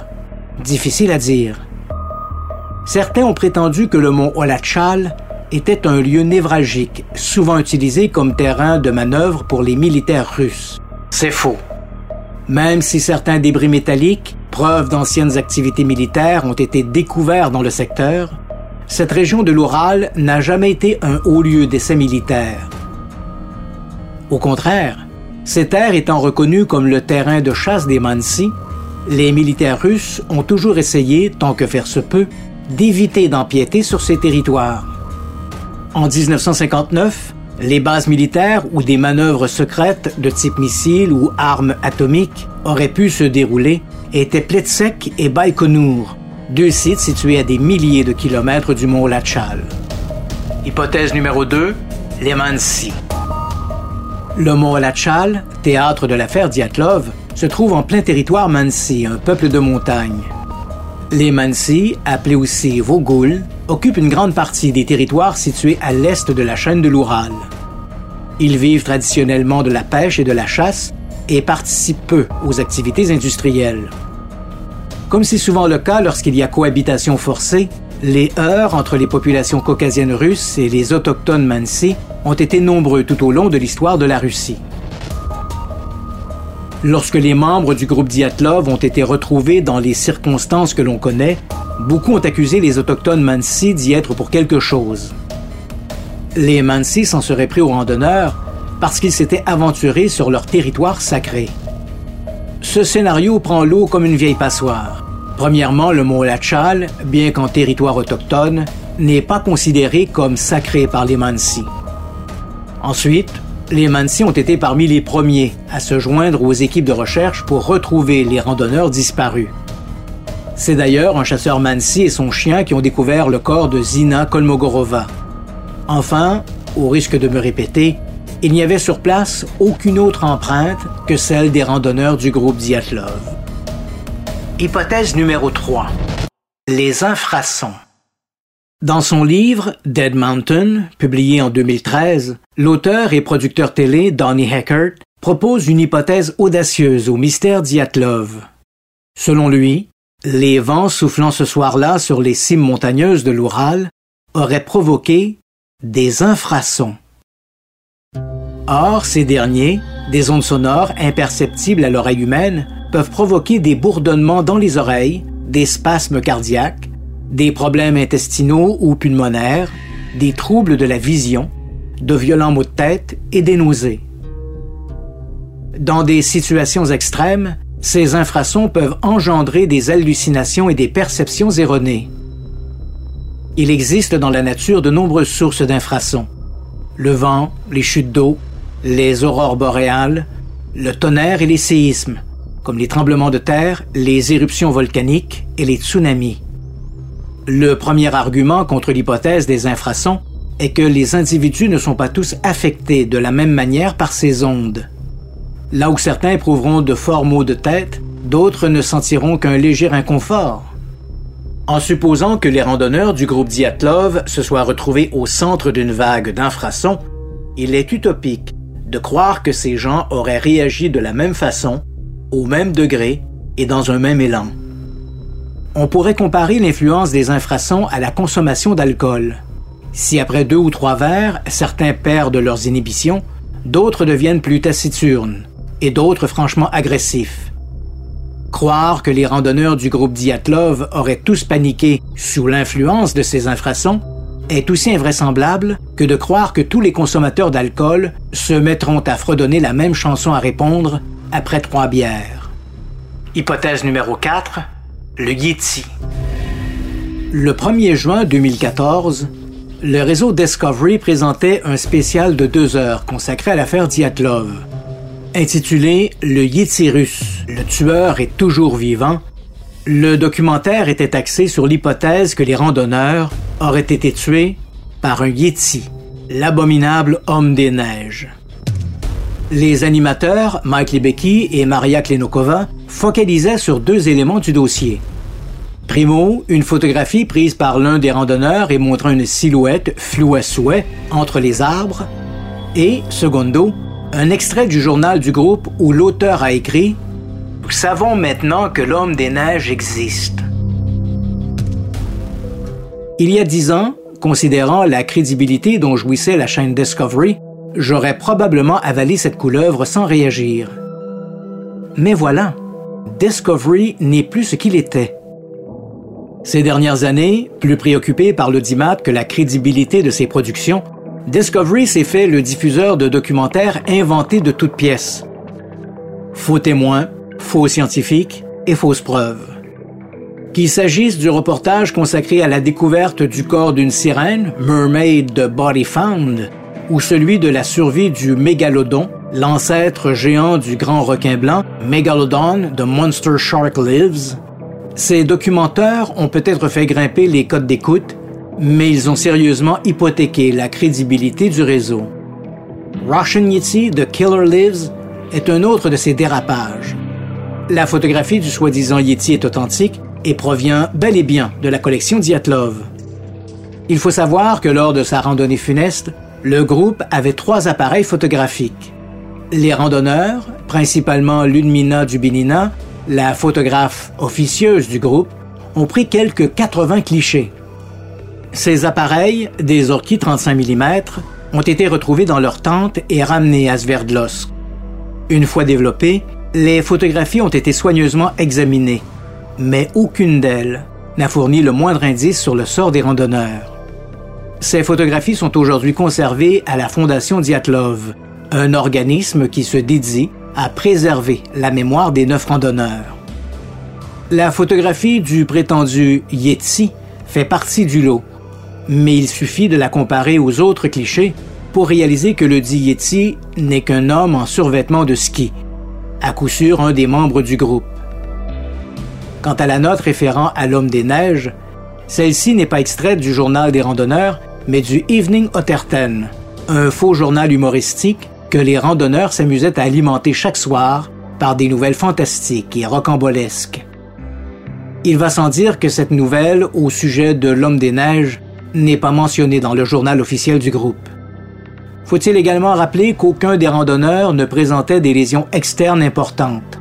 B: Difficile à dire. Certains ont prétendu que le mont Olachal était un lieu névralgique, souvent utilisé comme terrain de manœuvre pour les militaires russes. C'est faux. Même si certains débris métalliques, preuves d'anciennes activités militaires, ont été découverts dans le secteur, cette région de l'Oural n'a jamais été un haut lieu d'essai militaire. Au contraire, ces terres étant reconnues comme le terrain de chasse des Mansi, les militaires russes ont toujours essayé, tant que faire se peut, d'éviter d'empiéter sur ces territoires. En 1959, les bases militaires ou des manœuvres secrètes de type missile ou armes atomiques auraient pu se dérouler étaient Pletsek et Baïkonour, deux sites situés à des milliers de kilomètres du mont Lachal. Hypothèse numéro 2, les Mansi. Le mont Lachal, théâtre de l'affaire Diatlov, se trouve en plein territoire Mansi, un peuple de montagne. Les Mansi, appelés aussi Vogul, occupent une grande partie des territoires situés à l'est de la chaîne de l'Oural. Ils vivent traditionnellement de la pêche et de la chasse et participent peu aux activités industrielles. Comme c'est souvent le cas lorsqu'il y a cohabitation forcée, les heurts entre les populations caucasiennes russes et les autochtones Mansi ont été nombreux tout au long de l'histoire de la Russie. Lorsque les membres du groupe Diatlov ont été retrouvés dans les circonstances que l'on connaît, beaucoup ont accusé les autochtones Mansi d'y être pour quelque chose. Les Mansi s'en seraient pris aux randonneurs parce qu'ils s'étaient aventurés sur leur territoire sacré. Ce scénario prend l'eau comme une vieille passoire. Premièrement, le mont Lachal, bien qu'en territoire autochtone, n'est pas considéré comme sacré par les Mansi. Ensuite, les Mansi ont été parmi les premiers à se joindre aux équipes de recherche pour retrouver les randonneurs disparus. C'est d'ailleurs un chasseur Mansi et son chien qui ont découvert le corps de Zina Kolmogorova. Enfin, au risque de me répéter, il n'y avait sur place aucune autre empreinte que celle des randonneurs du groupe Diatlov. Hypothèse numéro 3. Les infrasons. Dans son livre Dead Mountain, publié en 2013, l'auteur et producteur télé Donnie Heckert propose une hypothèse audacieuse au mystère Diatlov. Selon lui, les vents soufflant ce soir-là sur les cimes montagneuses de l'Oural auraient provoqué des infrasons. Or, ces derniers, des ondes sonores imperceptibles à l'oreille humaine, peuvent provoquer des bourdonnements dans les oreilles, des spasmes cardiaques, des problèmes intestinaux ou pulmonaires, des troubles de la vision, de violents maux de tête et des nausées. Dans des situations extrêmes, ces infrasons peuvent engendrer des hallucinations et des perceptions erronées. Il existe dans la nature de nombreuses sources d'infrasons. Le vent, les chutes d'eau, les aurores boréales, le tonnerre et les séismes, comme les tremblements de terre, les éruptions volcaniques et les tsunamis. Le premier argument contre l'hypothèse des infrasons est que les individus ne sont pas tous affectés de la même manière par ces ondes. Là où certains éprouveront de forts maux de tête, d'autres ne sentiront qu'un léger inconfort. En supposant que les randonneurs du groupe Diatlov se soient retrouvés au centre d'une vague d'infrasons, il est utopique de croire que ces gens auraient réagi de la même façon, au même degré et dans un même élan on pourrait comparer l'influence des infrasons à la consommation d'alcool. Si après deux ou trois verres, certains perdent leurs inhibitions, d'autres deviennent plus taciturnes et d'autres franchement agressifs. Croire que les randonneurs du groupe Diatlov auraient tous paniqué sous l'influence de ces infrasons est aussi invraisemblable que de croire que tous les consommateurs d'alcool se mettront à fredonner la même chanson à répondre après trois bières. Hypothèse numéro 4 le Yeti. Le 1er juin 2014, le réseau Discovery présentait un spécial de deux heures consacré à l'affaire Diatlov. Intitulé Le Yeti russe, le tueur est toujours vivant, le documentaire était axé sur l'hypothèse que les randonneurs auraient été tués par un Yeti, l'abominable homme des neiges. Les animateurs, Mike Libecki et Maria Klenokova, focalisaient sur deux éléments du dossier. Primo, une photographie prise par l'un des randonneurs et montrant une silhouette floue à souhait entre les arbres. Et, secondo, un extrait du journal du groupe où l'auteur a écrit Nous savons maintenant que l'homme des neiges existe. Il y a dix ans, considérant la crédibilité dont jouissait la chaîne Discovery, j'aurais probablement avalé cette couleuvre sans réagir. Mais voilà, Discovery n'est plus ce qu'il était. Ces dernières années, plus préoccupé par l'audimat que la crédibilité de ses productions, Discovery s'est fait le diffuseur de documentaires inventés de toutes pièces. Faux témoins, faux scientifiques, et fausses preuves. Qu'il s'agisse du reportage consacré à la découverte du corps d'une sirène, Mermaid de Body Found, ou celui de la survie du mégalodon, l'ancêtre géant du grand requin blanc, Megalodon de Monster Shark Lives, ces documentaires ont peut-être fait grimper les codes d'écoute, mais ils ont sérieusement hypothéqué la crédibilité du réseau. Russian Yeti de Killer Lives est un autre de ces dérapages. La photographie du soi-disant Yeti est authentique et provient bel et bien de la collection Diatlov. Il faut savoir que lors de sa randonnée funeste, le groupe avait trois appareils photographiques. Les randonneurs, principalement Ludmina Dubinina, la photographe officieuse du groupe, ont pris quelques 80 clichés. Ces appareils, des Orki 35 mm, ont été retrouvés dans leur tente et ramenés à Sverdlovsk. Une fois développées, les photographies ont été soigneusement examinées, mais aucune d'elles n'a fourni le moindre indice sur le sort des randonneurs. Ces photographies sont aujourd'hui conservées à la Fondation Diatlov, un organisme qui se dédie à préserver la mémoire des neuf randonneurs. La photographie du prétendu Yeti fait partie du lot, mais il suffit de la comparer aux autres clichés pour réaliser que le dit Yeti n'est qu'un homme en survêtement de ski, à coup sûr un des membres du groupe. Quant à la note référant à l'homme des neiges, celle-ci n'est pas extraite du journal des randonneurs, mais du Evening Otterten, un faux journal humoristique que les randonneurs s'amusaient à alimenter chaque soir par des nouvelles fantastiques et rocambolesques. Il va sans dire que cette nouvelle au sujet de l'homme des neiges n'est pas mentionnée dans le journal officiel du groupe. Faut-il également rappeler qu'aucun des randonneurs ne présentait des lésions externes importantes?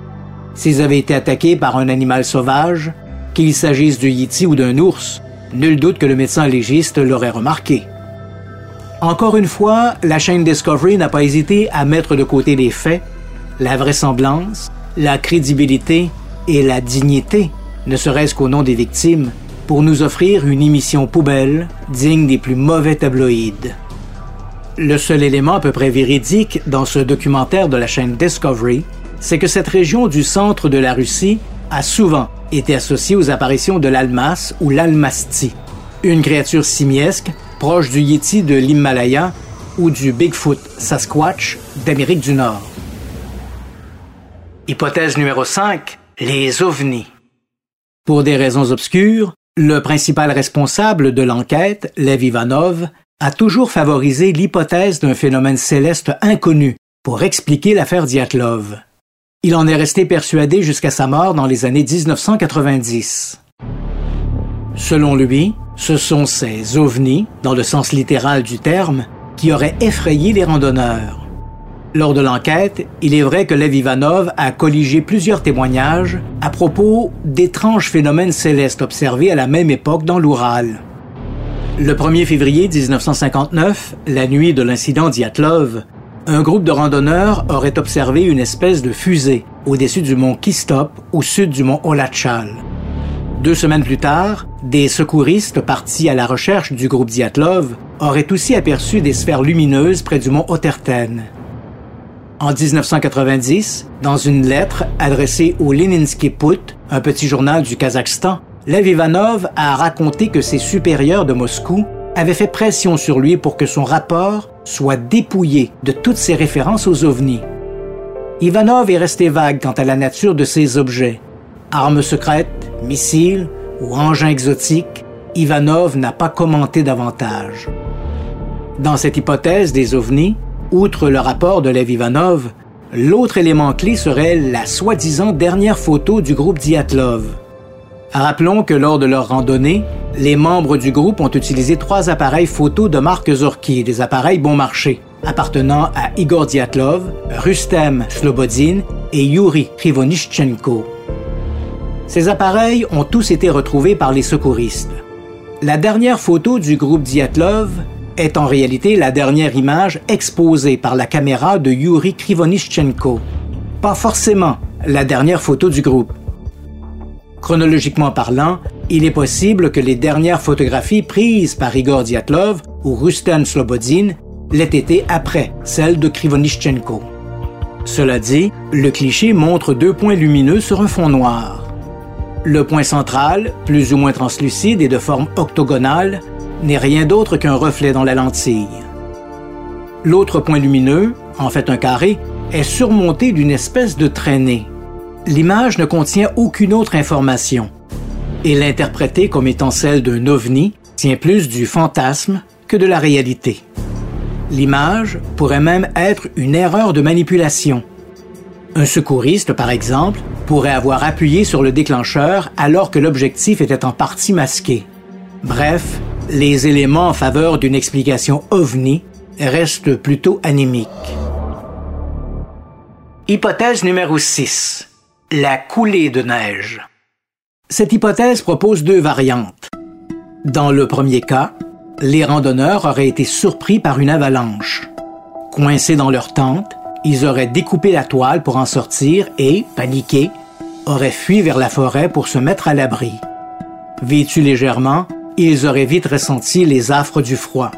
B: S'ils avaient été attaqués par un animal sauvage, qu'il s'agisse du yeti ou d'un ours, nul doute que le médecin légiste l'aurait remarqué. Encore une fois, la chaîne Discovery n'a pas hésité à mettre de côté les faits, la vraisemblance, la crédibilité et la dignité, ne serait-ce qu'au nom des victimes, pour nous offrir une émission poubelle digne des plus mauvais tabloïds. Le seul élément à peu près véridique dans ce documentaire de la chaîne Discovery, c'est que cette région du centre de la Russie a souvent été associée aux apparitions de l'almas ou l'almastie, une créature simiesque proche du Yeti de l'Himalaya ou du Bigfoot Sasquatch d'Amérique du Nord. Hypothèse numéro 5. Les ovnis. Pour des raisons obscures, le principal responsable de l'enquête, Lev Ivanov, a toujours favorisé l'hypothèse d'un phénomène céleste inconnu pour expliquer l'affaire Diatlov. Il en est resté persuadé jusqu'à sa mort dans les années 1990. Selon lui, ce sont ces ovnis, dans le sens littéral du terme, qui auraient effrayé les randonneurs. Lors de l'enquête, il est vrai que Lev Ivanov a colligé plusieurs témoignages à propos d'étranges phénomènes célestes observés à la même époque dans l'Oural. Le 1er février 1959, la nuit de l'incident Diatlov, un groupe de randonneurs aurait observé une espèce de fusée au-dessus du mont Kistop, au sud du mont Olachal. Deux semaines plus tard, des secouristes partis à la recherche du groupe Diatlov auraient aussi aperçu des sphères lumineuses près du mont Oterten. En 1990, dans une lettre adressée au Leninsky Put, un petit journal du Kazakhstan, Lev Ivanov a raconté que ses supérieurs de Moscou avaient fait pression sur lui pour que son rapport soit dépouillé de toutes ses références aux ovnis. Ivanov est resté vague quant à la nature de ces objets, Armes secrètes, missiles ou engins exotiques, Ivanov n'a pas commenté davantage. Dans cette hypothèse des ovnis, outre le rapport de Lev Ivanov, l'autre élément clé serait la soi-disant dernière photo du groupe Diatlov. Rappelons que lors de leur randonnée, les membres du groupe ont utilisé trois appareils photo de marque Zorki, des appareils bon marché, appartenant à Igor Diatlov, Rustem Slobodin et Yuri Krivonischenko. Ces appareils ont tous été retrouvés par les secouristes. La dernière photo du groupe Diatlov est en réalité la dernière image exposée par la caméra de Yuri Krivonischenko. Pas forcément la dernière photo du groupe. Chronologiquement parlant, il est possible que les dernières photographies prises par Igor Diatlov ou Rustem Slobodin l'aient été après celles de Krivonischenko. Cela dit, le cliché montre deux points lumineux sur un fond noir Le point central, plus ou moins translucide et de forme octogonale, n'est rien d'autre qu'un reflet dans la lentille. L'autre point lumineux, en fait un carré, est surmonté d'une espèce de traînée. L'image ne contient aucune autre information, et l'interpréter comme étant celle d'un ovni tient plus du fantasme que de la réalité. L'image pourrait même être une erreur de manipulation. Un secouriste, par exemple, pourrait avoir appuyé sur le déclencheur alors que l'objectif était en partie masqué. Bref, les éléments en faveur d'une explication ovni restent plutôt anémiques. Hypothèse numéro 6. La coulée de neige. Cette hypothèse propose deux variantes. Dans le premier cas, les randonneurs auraient été surpris par une avalanche. Coincés dans leur tente, ils auraient découpé la toile pour en sortir et, paniqués, auraient fui vers la forêt pour se mettre à l'abri. Vêtus légèrement, ils auraient vite ressenti les affres du froid.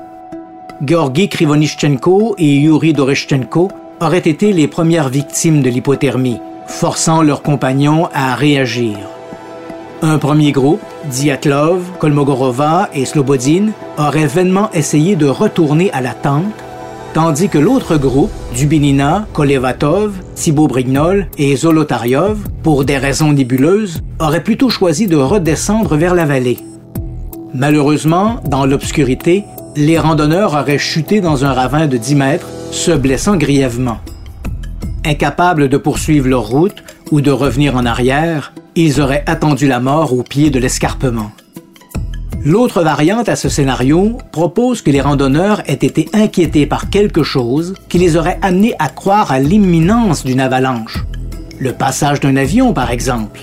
B: Georgi Krivonischenko et Yuri Doreshchenko auraient été les premières victimes de l'hypothermie, forçant leurs compagnons à réagir. Un premier groupe, Diatlov, Kolmogorova et Slobodin, auraient vainement essayé de retourner à la tente, tandis que l'autre groupe, Dubinina, Kolevatov, Thibaut Brignol et Zolotaryov, pour des raisons nébuleuses, aurait plutôt choisi de redescendre vers la vallée. Malheureusement, dans l'obscurité, les randonneurs auraient chuté dans un ravin de 10 mètres, se blessant grièvement. Incapables de poursuivre leur route ou de revenir en arrière, ils auraient attendu la mort au pied de l'escarpement. L'autre variante à ce scénario propose que les randonneurs aient été inquiétés par quelque chose qui les aurait amenés à croire à l'imminence d'une avalanche. Le passage d'un avion, par exemple.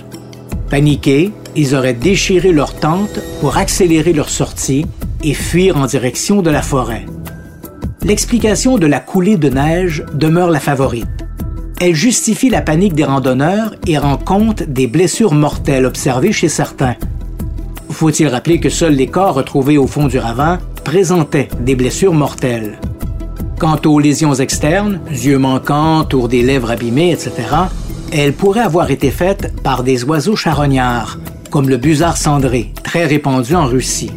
B: Paniqués, ils auraient déchiré leur tente pour accélérer leur sortie et fuir en direction de la forêt. L'explication de la coulée de neige demeure la favorite. Elle justifie la panique des randonneurs et rend compte des blessures mortelles observées chez certains. Faut-il rappeler que seuls les corps retrouvés au fond du ravin présentaient des blessures mortelles? Quant aux lésions externes, yeux manquants, tour des lèvres abîmées, etc., elles pourraient avoir été faites par des oiseaux charognards, comme le busard cendré, très répandu en Russie.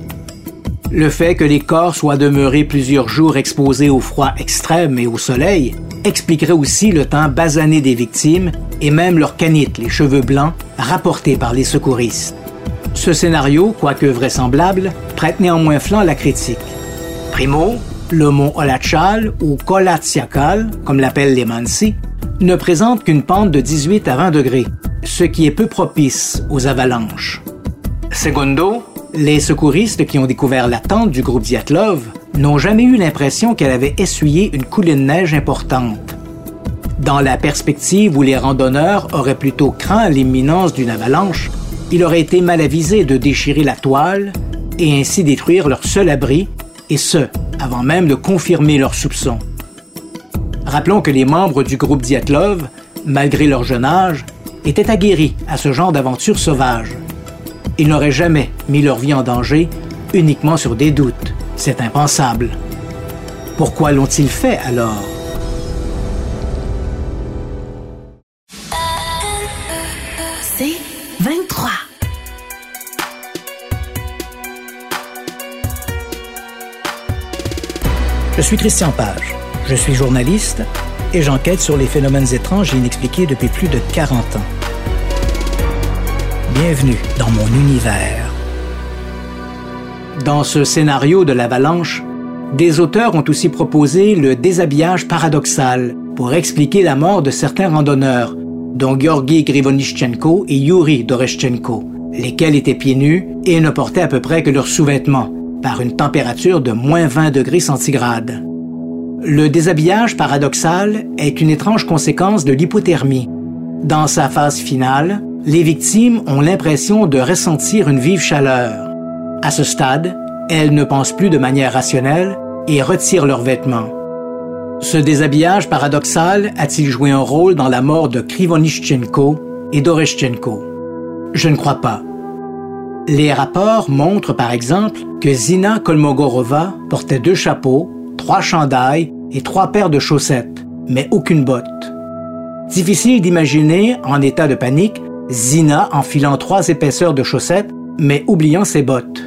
B: Le fait que les corps soient demeurés plusieurs jours exposés au froid extrême et au soleil expliquerait aussi le temps basané des victimes et même leur canite, les cheveux blancs, rapportés par les secouristes. Ce scénario, quoique vraisemblable, prête néanmoins flanc la critique. Primo, le mont Olachal ou Kolatsiakal, comme l'appellent les Mansi, ne présente qu'une pente de 18 à 20 degrés, ce qui est peu propice aux avalanches. Segundo, les secouristes qui ont découvert la tente du groupe Diatlov n'ont jamais eu l'impression qu'elle avait essuyé une coulée de neige importante. Dans la perspective où les randonneurs auraient plutôt craint l'imminence d'une avalanche, il aurait été mal avisé de déchirer la toile et ainsi détruire leur seul abri, et ce, avant même de confirmer leurs soupçons. Rappelons que les membres du groupe Diatlov, malgré leur jeune âge, étaient aguerris à ce genre d'aventure sauvage. Ils n'auraient jamais mis leur vie en danger uniquement sur des doutes. C'est impensable. Pourquoi l'ont-ils fait alors?
A: C'est 23.
B: Je suis Christian Page. Je suis journaliste et j'enquête sur les phénomènes étranges et inexpliqués depuis plus de 40 ans. Bienvenue dans mon univers. Dans ce scénario de l'avalanche, des auteurs ont aussi proposé le déshabillage paradoxal pour expliquer la mort de certains randonneurs, dont Georgi Grivonischenko et Yuri Doreshchenko, lesquels étaient pieds nus et ne portaient à peu près que leurs sous-vêtements, par une température de moins 20 degrés centigrades. Le déshabillage paradoxal est une étrange conséquence de l'hypothermie. Dans sa phase finale, les victimes ont l'impression de ressentir une vive chaleur. À ce stade, elles ne pensent plus de manière rationnelle et retirent leurs vêtements. Ce déshabillage paradoxal a-t-il joué un rôle dans la mort de Krivonischenko et Doreshchenko? Je ne crois pas. Les rapports montrent par exemple que Zina Kolmogorova portait deux chapeaux, trois chandails et trois paires de chaussettes, mais aucune botte. Difficile d'imaginer, en état de panique, Zina enfilant trois épaisseurs de chaussettes, mais oubliant ses bottes.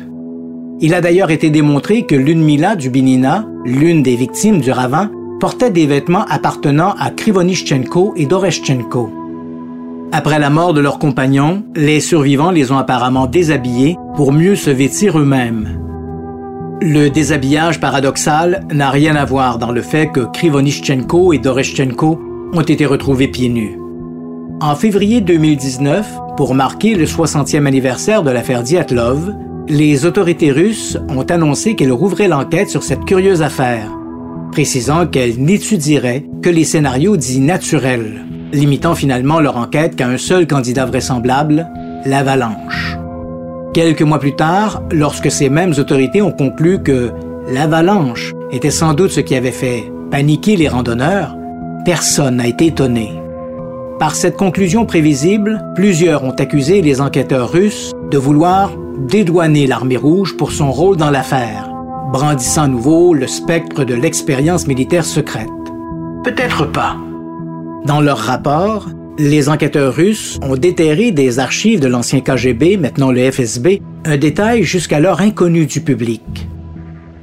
B: Il a d'ailleurs été démontré que Lunmila Dubinina, l'une des victimes du ravin, portait des vêtements appartenant à Krivonischenko et Doreshchenko. Après la mort de leurs compagnons, les survivants les ont apparemment déshabillés pour mieux se vêtir eux-mêmes. Le déshabillage paradoxal n'a rien à voir dans le fait que Krivonischenko et Doreshchenko ont été retrouvés pieds nus. En février 2019, pour marquer le 60e anniversaire de l'affaire Diatlov, les autorités russes ont annoncé qu'elles rouvraient l'enquête sur cette curieuse affaire, précisant qu'elles n'étudieraient que les scénarios dits naturels, limitant finalement leur enquête qu'à un seul candidat vraisemblable, l'avalanche. Quelques mois plus tard, lorsque ces mêmes autorités ont conclu que l'avalanche était sans doute ce qui avait fait paniquer les randonneurs, personne n'a été étonné. Par cette conclusion prévisible, plusieurs ont accusé les enquêteurs russes de vouloir dédouaner l'armée rouge pour son rôle dans l'affaire, brandissant à nouveau le spectre de l'expérience militaire secrète. Peut-être pas. Dans leur rapport, les enquêteurs russes ont déterré des archives de l'ancien KGB, maintenant le FSB, un détail jusqu'alors inconnu du public.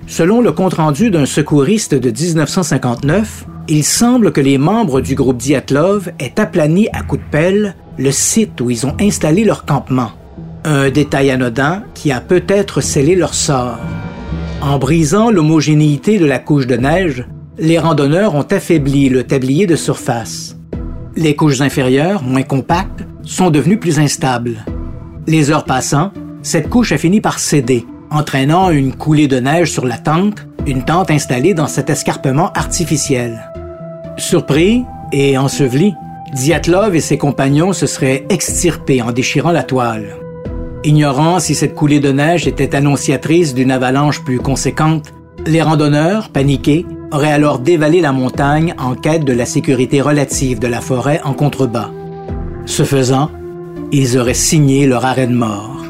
B: Selon le compte-rendu d'un secouriste de 1959, il semble que les membres du groupe Diatlov aient aplani à coups de pelle le site où ils ont installé leur campement. Un détail anodin qui a peut-être scellé leur sort. En brisant l'homogénéité de la couche de neige, les randonneurs ont affaibli le tablier de surface. Les couches inférieures, moins compactes, sont devenues plus instables. Les heures passant, cette couche a fini par céder, entraînant une coulée de neige sur la tente, une tente installée dans cet escarpement artificiel. Surpris et enseveli, Diatlov et ses compagnons se seraient extirpés en déchirant la toile. Ignorant si cette coulée de neige était annonciatrice d'une avalanche plus conséquente, les randonneurs, paniqués, auraient alors dévalé la montagne en quête de la sécurité relative de la forêt en contrebas. Ce faisant, ils auraient signé leur arrêt de mort.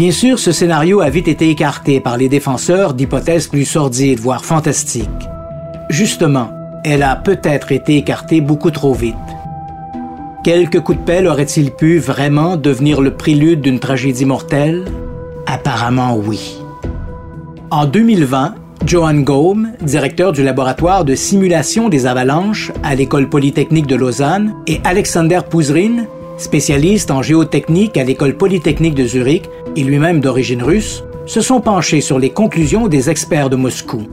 B: Bien sûr, ce scénario a vite été écarté par les défenseurs d'hypothèses plus sordides, voire fantastiques. Justement, elle a peut-être été écartée beaucoup trop vite. Quelques coups de pelle auraient-ils pu vraiment devenir le prélude d'une tragédie mortelle? Apparemment oui. En 2020, Johan Gaume, directeur du laboratoire de simulation des avalanches à l'École polytechnique de Lausanne, et Alexander Pouzrin, spécialiste en géotechnique à l'École polytechnique de Zurich et lui-même d'origine russe, se sont penchés sur les conclusions des experts de Moscou.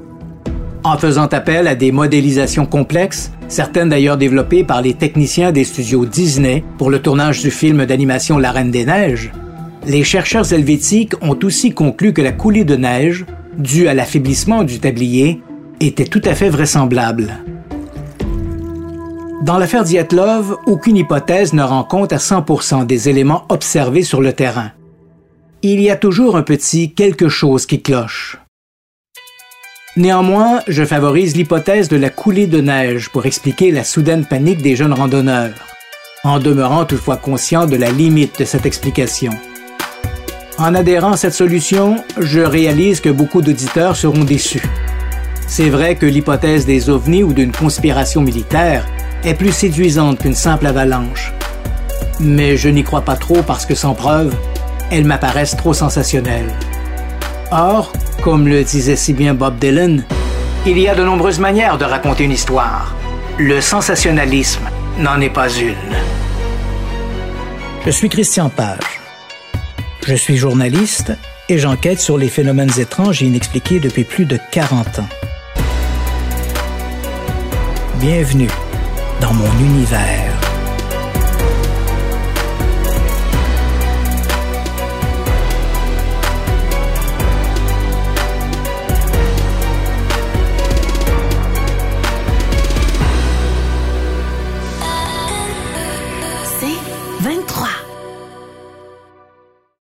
B: En faisant appel à des modélisations complexes, certaines d'ailleurs développées par les techniciens des studios Disney pour le tournage du film d'animation La Reine des Neiges, les chercheurs helvétiques ont aussi conclu que la coulée de neige, due à l'affaiblissement du tablier, était tout à fait vraisemblable. Dans l'affaire Diatlov, aucune hypothèse ne rend compte à 100% des éléments observés sur le terrain. Il y a toujours un petit quelque chose qui cloche. Néanmoins, je favorise l'hypothèse de la coulée de neige pour expliquer la soudaine panique des jeunes randonneurs, en demeurant toutefois conscient de la limite de cette explication. En adhérant à cette solution, je réalise que beaucoup d'auditeurs seront déçus. C'est vrai que l'hypothèse des ovnis ou d'une conspiration militaire est plus séduisante qu'une simple avalanche. Mais je n'y crois pas trop parce que sans preuve, elles m'apparaissent trop sensationnelles. Or, comme le disait si bien Bob Dylan, il y a de nombreuses manières de raconter une histoire. Le sensationnalisme n'en est pas une. Je suis Christian Page. Je suis journaliste et j'enquête sur les phénomènes étranges et inexpliqués depuis plus de 40 ans. Bienvenue dans mon univers.